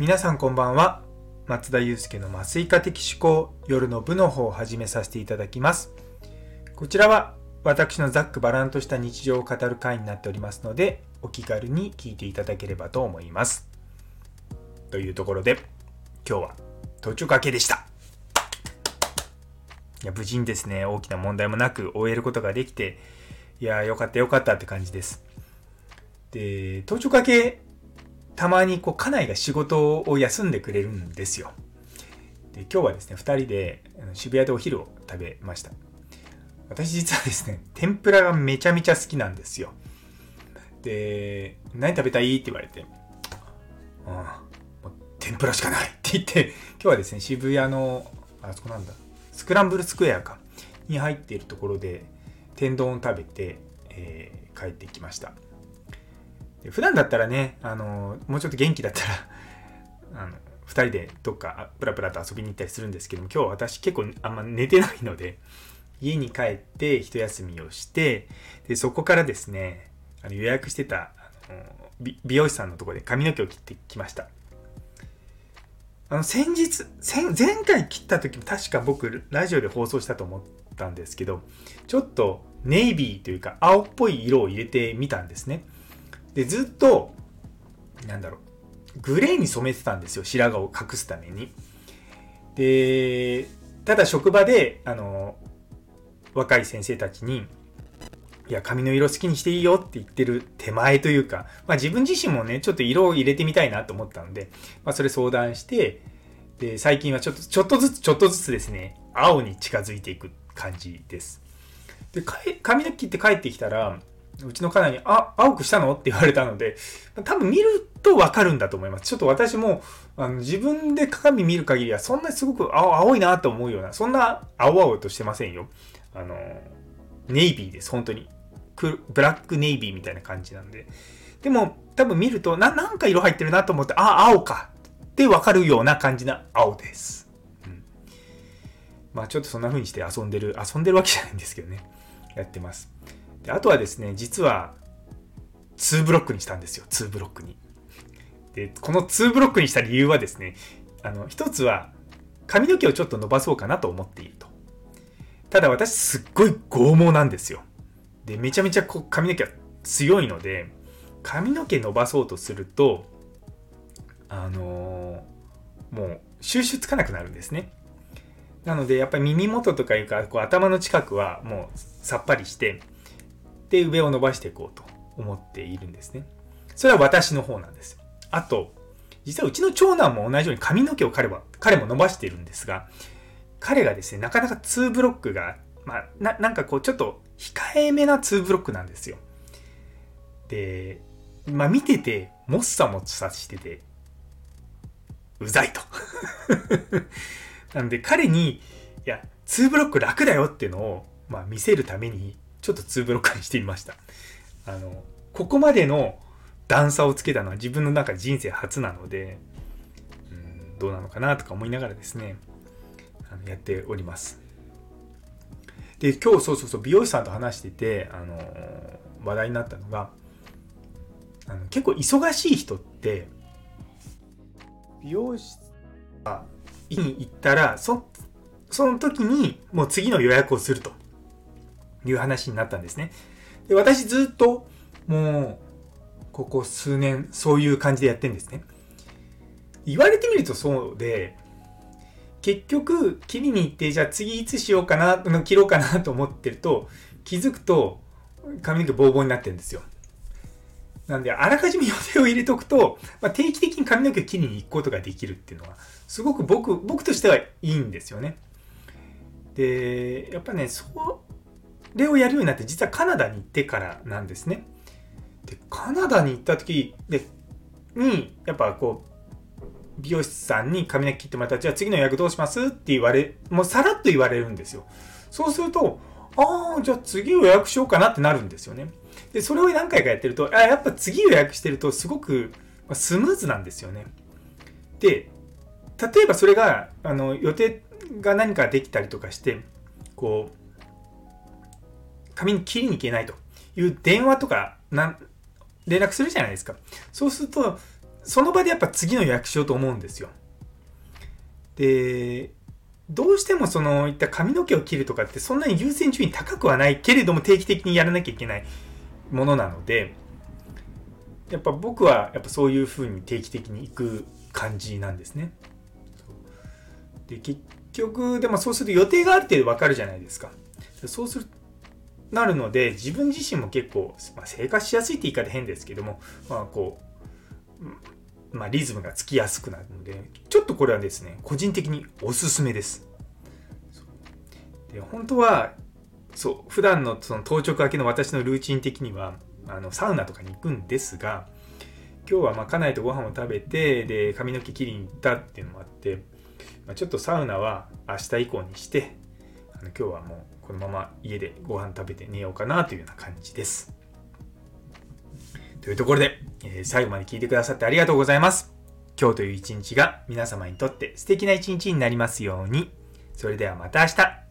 皆さんこんばんは。松田祐介の麻酔科的思考夜の部の方を始めさせていただきます。こちらは私のざっくばらんとした日常を語る回になっておりますのでお気軽に聞いていただければと思います。というところで今日は途中掛けでした。いや無事にですね大きな問題もなく終えることができていやよかったよかったって感じです。で途中掛けたまにこう家内が仕事を休んでくれるんですよ。で今日はですね、2人で渋谷でお昼を食べました。私実はですね、天ぷらがめちゃめちゃ好きなんですよ。で、何食べたいって言われて、うん、もう天ぷらしかないって言って、今日はですね、渋谷の、あそこなんだ、スクランブルスクエアか、に入っているところで、天丼を食べて、えー、帰ってきました。普段だったらね、あの、もうちょっと元気だったら、あの、二人でどっかプラプラと遊びに行ったりするんですけども、今日私結構あんま寝てないので、家に帰って一休みをして、で、そこからですね、あの予約してたあの美容師さんのとこで髪の毛を切ってきました。あの、先日、前回切った時も確か僕、ラジオで放送したと思ったんですけど、ちょっとネイビーというか青っぽい色を入れてみたんですね。で、ずっと、なんだろう、グレーに染めてたんですよ、白髪を隠すために。で、ただ職場で、あの、若い先生たちに、いや、髪の色好きにしていいよって言ってる手前というか、まあ自分自身もね、ちょっと色を入れてみたいなと思ったので、まあそれ相談して、で、最近はちょっと、ちょっとずつ、ちょっとずつですね、青に近づいていく感じです。で、髪の毛切って帰ってきたら、うちの家内に、あ、青くしたの？って言われたので、多分見るとわかるんだと思います。ちょっと私も、あの自分で鏡見る限りは、そんなにすごく青青いなと思うような、そんな青々としてませんよ。あの、ネイビーです、本当に。ブラックネイビーみたいな感じなんで。でも、多分見ると、な、なんか色入ってるなと思って、あ、青かってわかるような感じな青です。うん。まあちょっとそんな風にして遊んでる、遊んでるわけじゃないんですけどね。やってます。であとはですね、実は2ブロックにしたんですよ。2ブロックに。で、この2ブロックにした理由はですね、あの、一つは髪の毛をちょっと伸ばそうかなと思っていると。ただ私すっごい剛毛なんですよ。で、めちゃめちゃこう髪の毛が強いので、髪の毛伸ばそうとすると、あのー、もう収集つかなくなるんですね。なので、やっぱり耳元とかいうか、こう頭の近くはもうさっぱりして、で、上を伸ばしていこうと思っているんですね。それは私の方なんです。あと、実はうちの長男も同じように髪の毛を彼は、彼も伸ばしているんですが、彼がですね、なかなか2ブロックが、まあ、な、なんかこう、ちょっと控えめな2ブロックなんですよ。で、まあ見てて、もっさもっさしてて、うざいと。なんで彼に、いや、2ブロック楽だよっていうのを、まあ見せるために、ちょっと2ブロックにしてみました。あの、ここまでの段差をつけたのは自分の中人生初なので、うん、どうなのかなとか思いながらですね、あのやっております。で、今日そうそうそう、美容師さんと話してて、あの、話題になったのが、あの結構忙しい人って、美容師がに行ったら、そ、その時にもう次の予約をすると。いう話になったんですね。で私ずっともうここ数年そういう感じでやってんですね。言われてみるとそうで、結局切りに行ってじゃあ次いつしようかな、切ろうかなと思ってると気づくと髪の毛ボーボーになってるんですよ。なんで、あらかじめ予定を入れとくと、まあ、定期的に髪の毛を切りに行くことができるっていうのは、すごく僕、僕としてはいいんですよね。で、やっぱね、それをやるようになって実はカナダに行ってからなんですね。でカナダに行った時でにやっぱこう美容師さんに髪の毛切ってもらったじゃあ次の予約どうしますって言われもうさらっと言われるんですよ。そうするとああじゃあ次予約しようかなってなるんですよね。でそれを何回かやってるとあやっぱ次予約してるとすごくスムーズなんですよね。で例えばそれがあの予定が何かできたりとかしてこう紙に切りに行けないという電話とかな連絡するじゃないですか。そうすると、その場でやっぱ次の予約しようと思うんですよ。で、どうしてもそのいった髪の毛を切るとかってそんなに優先順位高くはないけれども定期的にやらなきゃいけないものなので、やっぱ僕はやっぱそういう風に定期的に行く感じなんですね。で結局でもそうすると予定がある程度わかるじゃないですか。そうするなるので自分自身も結構、まあ、生活しやすいって言い方変ですけども、まあこう、まあ、リズムがつきやすくなるのでちょっとこれはですね個人的におすすめです。で本当はそう普段のその当直明けの私のルーチン的にはあのサウナとかに行くんですが今日はまあ家内とご飯を食べてで髪の毛切りに行ったっていうのもあって、まあ、ちょっとサウナは明日以降にしてあの今日はもうこのまま家でご飯食べて寝ようかなというような感じです。というところで、えー、最後まで聞いてくださってありがとうございます。今日という一日が皆様にとって素敵な一日になりますように。それではまた明日。